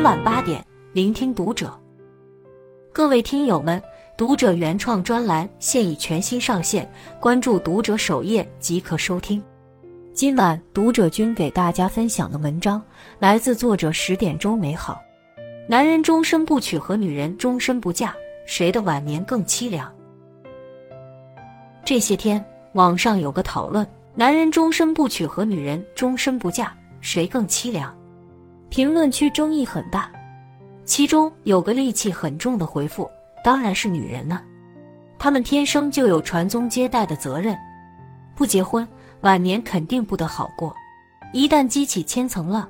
每晚八点，聆听读者。各位听友们，读者原创专栏现已全新上线，关注读者首页即可收听。今晚读者君给大家分享的文章来自作者十点钟美好。男人终身不娶和女人终身不嫁，谁的晚年更凄凉？这些天网上有个讨论：男人终身不娶和女人终身不嫁，谁更凄凉？评论区争议很大。其中有个戾气很重的回复：“当然是女人呢，她们天生就有传宗接代的责任，不结婚晚年肯定不得好过。一旦激起千层浪，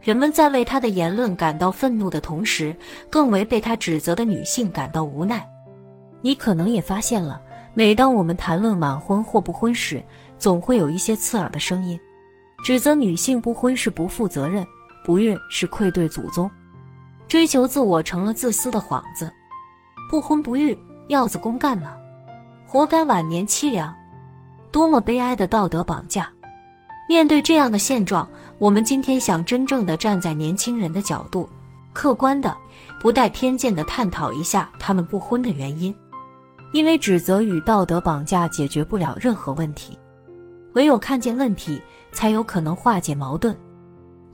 人们在为他的言论感到愤怒的同时，更为被他指责的女性感到无奈。你可能也发现了，每当我们谈论晚婚或不婚时，总会有一些刺耳的声音，指责女性不婚是不负责任，不孕是愧对祖宗。”追求自我成了自私的幌子，不婚不育要子公干呢，活该晚年凄凉，多么悲哀的道德绑架！面对这样的现状，我们今天想真正的站在年轻人的角度，客观的、不带偏见的探讨一下他们不婚的原因，因为指责与道德绑架解决不了任何问题，唯有看见问题，才有可能化解矛盾。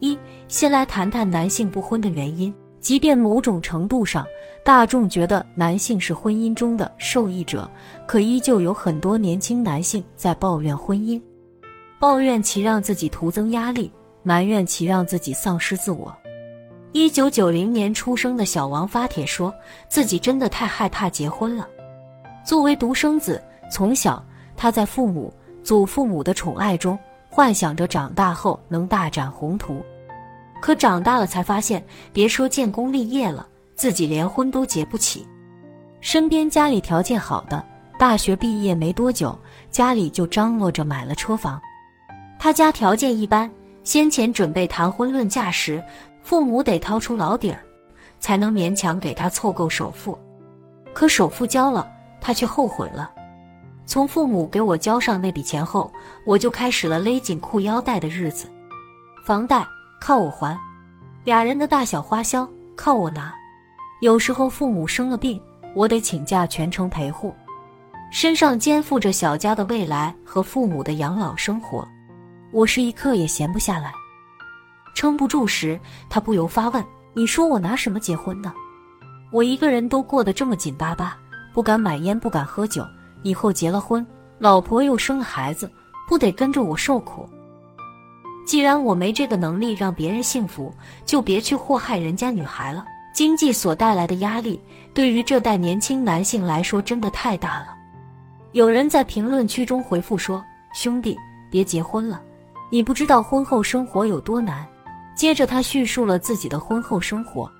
一，先来谈谈男性不婚的原因。即便某种程度上，大众觉得男性是婚姻中的受益者，可依旧有很多年轻男性在抱怨婚姻，抱怨其让自己徒增压力，埋怨其让自己丧失自我。一九九零年出生的小王发帖说自己真的太害怕结婚了。作为独生子，从小他在父母、祖父母的宠爱中，幻想着长大后能大展宏图。可长大了才发现，别说建功立业了，自己连婚都结不起。身边家里条件好的，大学毕业没多久，家里就张罗着买了车房。他家条件一般，先前准备谈婚论嫁时，父母得掏出老底儿，才能勉强给他凑够首付。可首付交了，他却后悔了。从父母给我交上那笔钱后，我就开始了勒紧裤腰带的日子，房贷。靠我还，俩人的大小花销靠我拿。有时候父母生了病，我得请假全程陪护，身上肩负着小家的未来和父母的养老生活，我是一刻也闲不下来。撑不住时，他不由发问：“你说我拿什么结婚呢？我一个人都过得这么紧巴巴，不敢买烟，不敢喝酒，以后结了婚，老婆又生了孩子，不得跟着我受苦？”既然我没这个能力让别人幸福，就别去祸害人家女孩了。经济所带来的压力，对于这代年轻男性来说真的太大了。有人在评论区中回复说：“兄弟，别结婚了，你不知道婚后生活有多难。”接着他叙述了自己的婚后生活。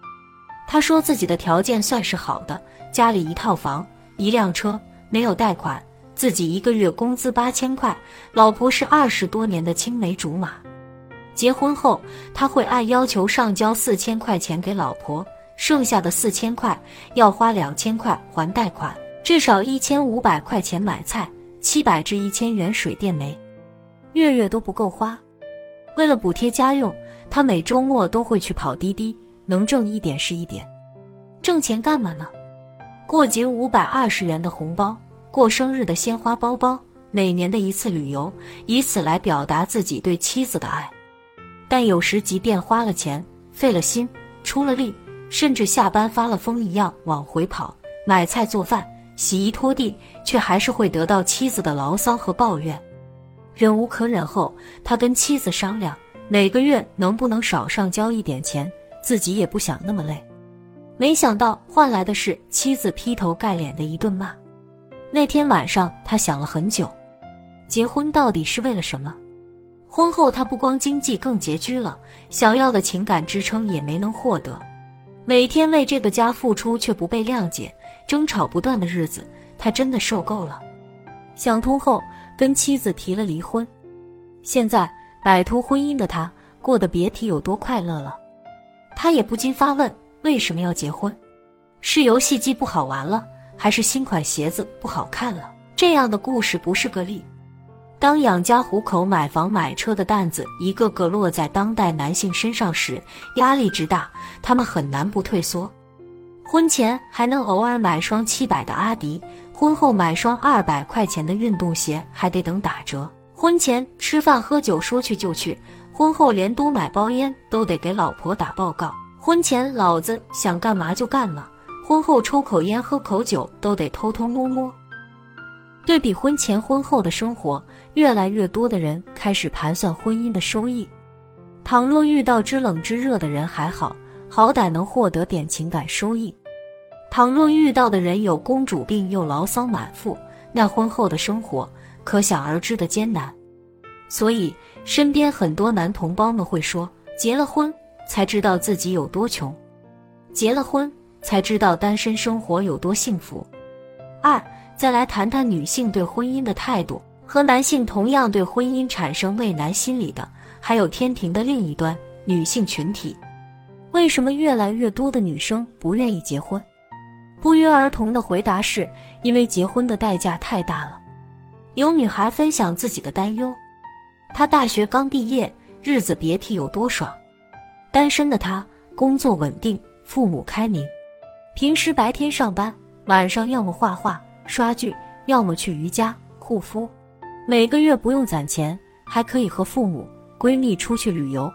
他说自己的条件算是好的，家里一套房、一辆车，没有贷款，自己一个月工资八千块，老婆是二十多年的青梅竹马。结婚后，他会按要求上交四千块钱给老婆，剩下的四千块要花两千块还贷款，至少一千五百块钱买菜，七百至一千元水电煤，月月都不够花。为了补贴家用，他每周末都会去跑滴滴，能挣一点是一点。挣钱干嘛呢？过节五百二十元的红包，过生日的鲜花包包，每年的一次旅游，以此来表达自己对妻子的爱。但有时，即便花了钱、费了心、出了力，甚至下班发了疯一样往回跑，买菜做饭、洗衣拖地，却还是会得到妻子的牢骚和抱怨。忍无可忍后，他跟妻子商量，每个月能不能少上交一点钱，自己也不想那么累。没想到换来的是妻子劈头盖脸的一顿骂。那天晚上，他想了很久，结婚到底是为了什么？婚后，他不光经济更拮据了，想要的情感支撑也没能获得。每天为这个家付出却不被谅解，争吵不断的日子，他真的受够了。想通后，跟妻子提了离婚。现在摆脱婚姻的他，过得别提有多快乐了。他也不禁发问：为什么要结婚？是游戏机不好玩了，还是新款鞋子不好看了？这样的故事不是个例。当养家糊口、买房买车的担子一个个落在当代男性身上时，压力之大，他们很难不退缩。婚前还能偶尔买双七百的阿迪，婚后买双二百块钱的运动鞋还得等打折。婚前吃饭喝酒说去就去，婚后连多买包烟都得给老婆打报告。婚前老子想干嘛就干嘛，婚后抽口烟喝口酒都得偷偷摸摸。对比婚前婚后的生活，越来越多的人开始盘算婚姻的收益。倘若遇到知冷知热的人还好，好歹能获得点情感收益；倘若遇到的人有公主病又牢骚满腹，那婚后的生活可想而知的艰难。所以，身边很多男同胞们会说：“结了婚才知道自己有多穷，结了婚才知道单身生活有多幸福。”二。再来谈谈女性对婚姻的态度，和男性同样对婚姻产生畏难心理的，还有天平的另一端女性群体。为什么越来越多的女生不愿意结婚？不约而同的回答是：因为结婚的代价太大了。有女孩分享自己的担忧：她大学刚毕业，日子别提有多爽。单身的她，工作稳定，父母开明，平时白天上班，晚上要么画画。刷剧，要么去瑜伽、护肤，每个月不用攒钱，还可以和父母、闺蜜出去旅游。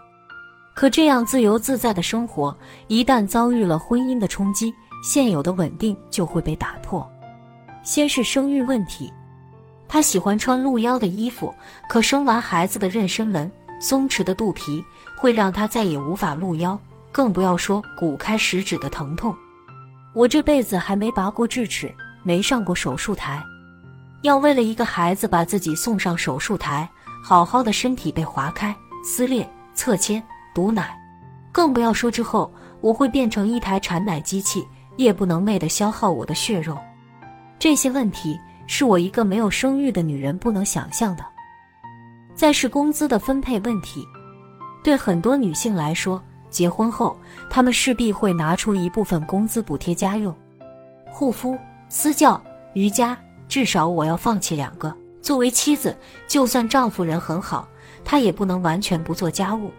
可这样自由自在的生活，一旦遭遇了婚姻的冲击，现有的稳定就会被打破。先是生育问题，她喜欢穿露腰的衣服，可生完孩子的妊娠纹、松弛的肚皮，会让她再也无法露腰，更不要说骨开十指的疼痛。我这辈子还没拔过智齿。没上过手术台，要为了一个孩子把自己送上手术台，好好的身体被划开、撕裂、侧切、堵奶，更不要说之后我会变成一台产奶机器，夜不能寐的消耗我的血肉。这些问题是我一个没有生育的女人不能想象的。再是工资的分配问题，对很多女性来说，结婚后她们势必会拿出一部分工资补贴家用、护肤。私教、瑜伽，至少我要放弃两个。作为妻子，就算丈夫人很好，她也不能完全不做家务。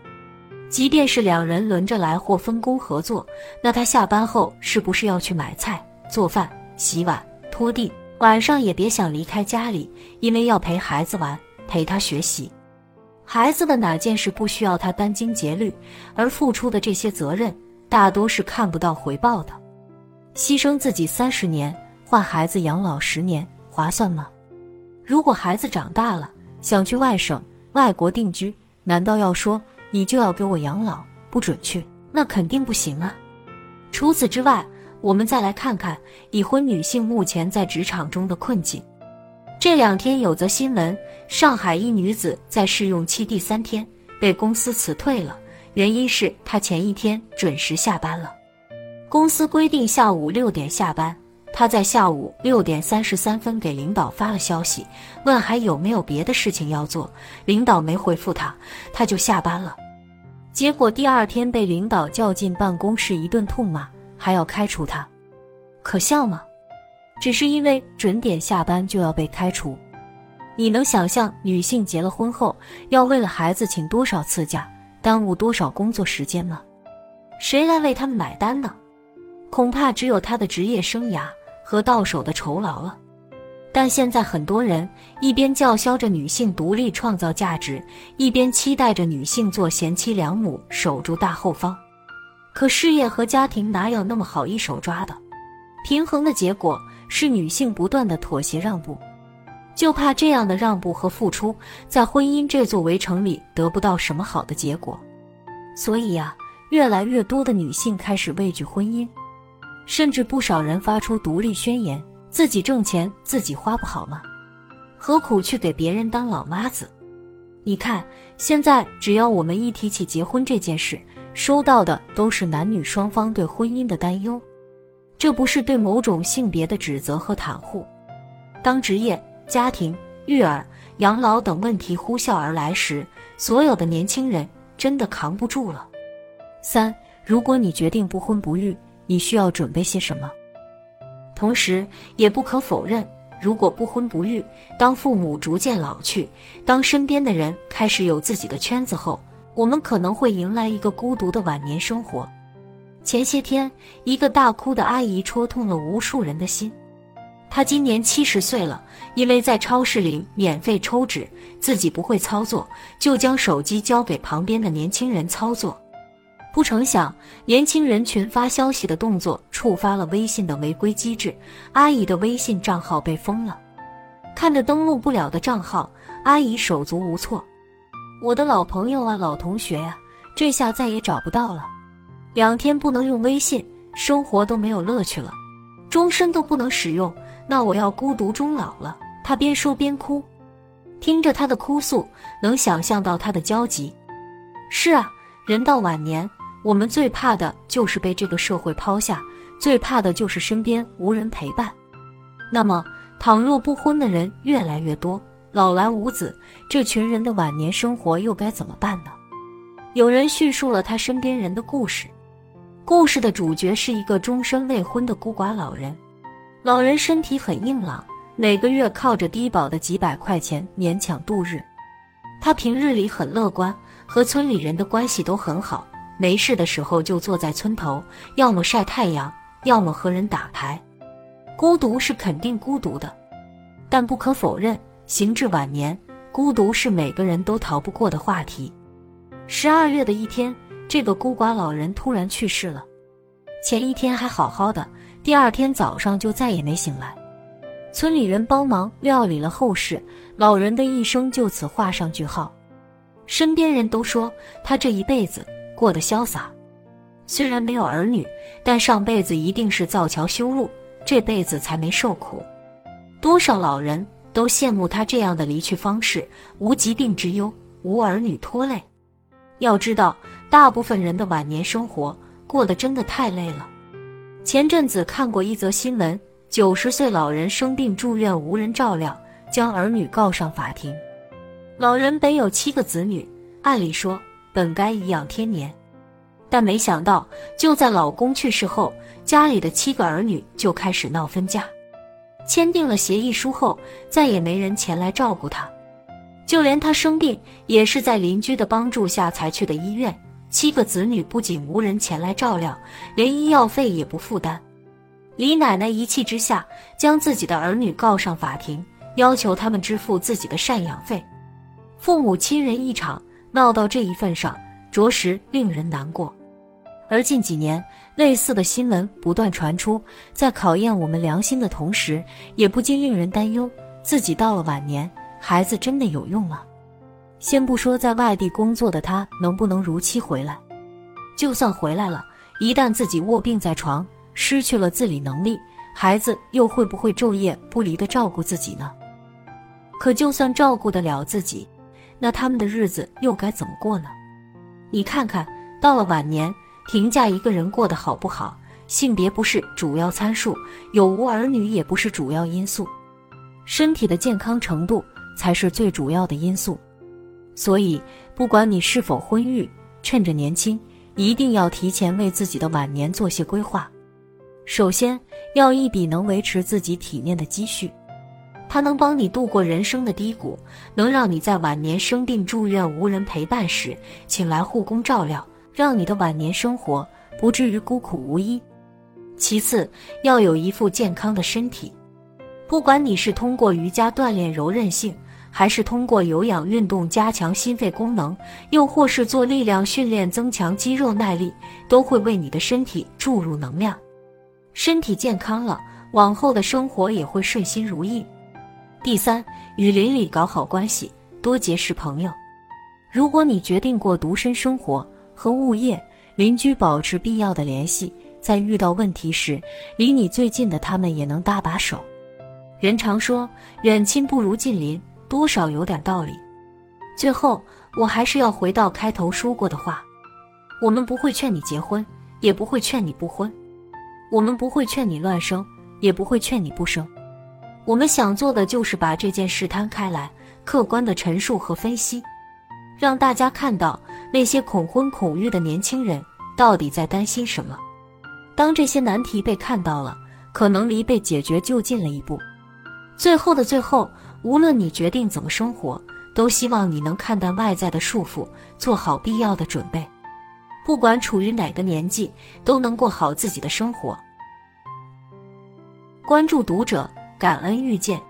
即便是两人轮着来或分工合作，那她下班后是不是要去买菜、做饭、洗碗、拖地？晚上也别想离开家里，因为要陪孩子玩，陪他学习。孩子的哪件事不需要他殚精竭虑？而付出的这些责任，大多是看不到回报的。牺牲自己三十年。换孩子养老十年划算吗？如果孩子长大了想去外省、外国定居，难道要说你就要给我养老，不准去？那肯定不行啊！除此之外，我们再来看看已婚女性目前在职场中的困境。这两天有则新闻：上海一女子在试用期第三天被公司辞退了，原因是她前一天准时下班了。公司规定下午六点下班。她在下午六点三十三分给领导发了消息，问还有没有别的事情要做。领导没回复她，她就下班了。结果第二天被领导叫进办公室一顿痛骂，还要开除他，可笑吗？只是因为准点下班就要被开除？你能想象女性结了婚后要为了孩子请多少次假，耽误多少工作时间吗？谁来为他们买单呢？恐怕只有他的职业生涯。和到手的酬劳了，但现在很多人一边叫嚣着女性独立创造价值，一边期待着女性做贤妻良母守住大后方。可事业和家庭哪有那么好一手抓的？平衡的结果是女性不断的妥协让步，就怕这样的让步和付出在婚姻这座围城里得不到什么好的结果。所以呀，越来越多的女性开始畏惧婚姻。甚至不少人发出独立宣言：自己挣钱自己花不好吗？何苦去给别人当老妈子？你看，现在只要我们一提起结婚这件事，收到的都是男女双方对婚姻的担忧。这不是对某种性别的指责和袒护。当职业、家庭、育儿、养老等问题呼啸而来时，所有的年轻人真的扛不住了。三，如果你决定不婚不育。你需要准备些什么？同时，也不可否认，如果不婚不育，当父母逐渐老去，当身边的人开始有自己的圈子后，我们可能会迎来一个孤独的晚年生活。前些天，一个大哭的阿姨戳痛了无数人的心。她今年七十岁了，因为在超市里免费抽纸，自己不会操作，就将手机交给旁边的年轻人操作。不成想，年轻人群发消息的动作触发了微信的违规机制，阿姨的微信账号被封了。看着登录不了的账号，阿姨手足无措。我的老朋友啊，老同学呀，这下再也找不到了。两天不能用微信，生活都没有乐趣了，终身都不能使用，那我要孤独终老了。他边说边哭，听着他的哭诉，能想象到他的焦急。是啊，人到晚年。我们最怕的就是被这个社会抛下，最怕的就是身边无人陪伴。那么，倘若不婚的人越来越多，老来无子，这群人的晚年生活又该怎么办呢？有人叙述了他身边人的故事。故事的主角是一个终身未婚的孤寡老人。老人身体很硬朗，每个月靠着低保的几百块钱勉强度日。他平日里很乐观，和村里人的关系都很好。没事的时候就坐在村头，要么晒太阳，要么和人打牌。孤独是肯定孤独的，但不可否认，行至晚年，孤独是每个人都逃不过的话题。十二月的一天，这个孤寡老人突然去世了。前一天还好好的，第二天早上就再也没醒来。村里人帮忙料理了后事，老人的一生就此画上句号。身边人都说他这一辈子。过得潇洒，虽然没有儿女，但上辈子一定是造桥修路，这辈子才没受苦。多少老人都羡慕他这样的离去方式，无疾病之忧，无儿女拖累。要知道，大部分人的晚年生活过得真的太累了。前阵子看过一则新闻，九十岁老人生病住院无人照料，将儿女告上法庭。老人本有七个子女，按理说。本该颐养天年，但没想到，就在老公去世后，家里的七个儿女就开始闹分家。签订了协议书后，再也没人前来照顾他，就连他生病，也是在邻居的帮助下才去的医院。七个子女不仅无人前来照料，连医药费也不负担。李奶奶一气之下，将自己的儿女告上法庭，要求他们支付自己的赡养费。父母亲人一场。闹到这一份上，着实令人难过。而近几年，类似的新闻不断传出，在考验我们良心的同时，也不禁令人担忧：自己到了晚年，孩子真的有用吗？先不说在外地工作的他能不能如期回来，就算回来了，一旦自己卧病在床，失去了自理能力，孩子又会不会昼夜不离的照顾自己呢？可就算照顾得了自己，那他们的日子又该怎么过呢？你看看到了晚年，评价一个人过得好不好，性别不是主要参数，有无儿女也不是主要因素，身体的健康程度才是最主要的因素。所以，不管你是否婚育，趁着年轻，一定要提前为自己的晚年做些规划。首先，要一笔能维持自己体面的积蓄。它能帮你度过人生的低谷，能让你在晚年生病住院无人陪伴时，请来护工照料，让你的晚年生活不至于孤苦无依。其次，要有一副健康的身体，不管你是通过瑜伽锻炼柔韧性，还是通过有氧运动加强心肺功能，又或是做力量训练增强肌肉耐力，都会为你的身体注入能量。身体健康了，往后的生活也会顺心如意。第三，与邻里搞好关系，多结识朋友。如果你决定过独身生活，和物业、邻居保持必要的联系，在遇到问题时，离你最近的他们也能搭把手。人常说远亲不如近邻，多少有点道理。最后，我还是要回到开头说过的话：我们不会劝你结婚，也不会劝你不婚；我们不会劝你乱生，也不会劝你不生。我们想做的就是把这件事摊开来，客观的陈述和分析，让大家看到那些恐婚恐育的年轻人到底在担心什么。当这些难题被看到了，可能离被解决就近了一步。最后的最后，无论你决定怎么生活，都希望你能看淡外在的束缚，做好必要的准备。不管处于哪个年纪，都能过好自己的生活。关注读者，感恩遇见。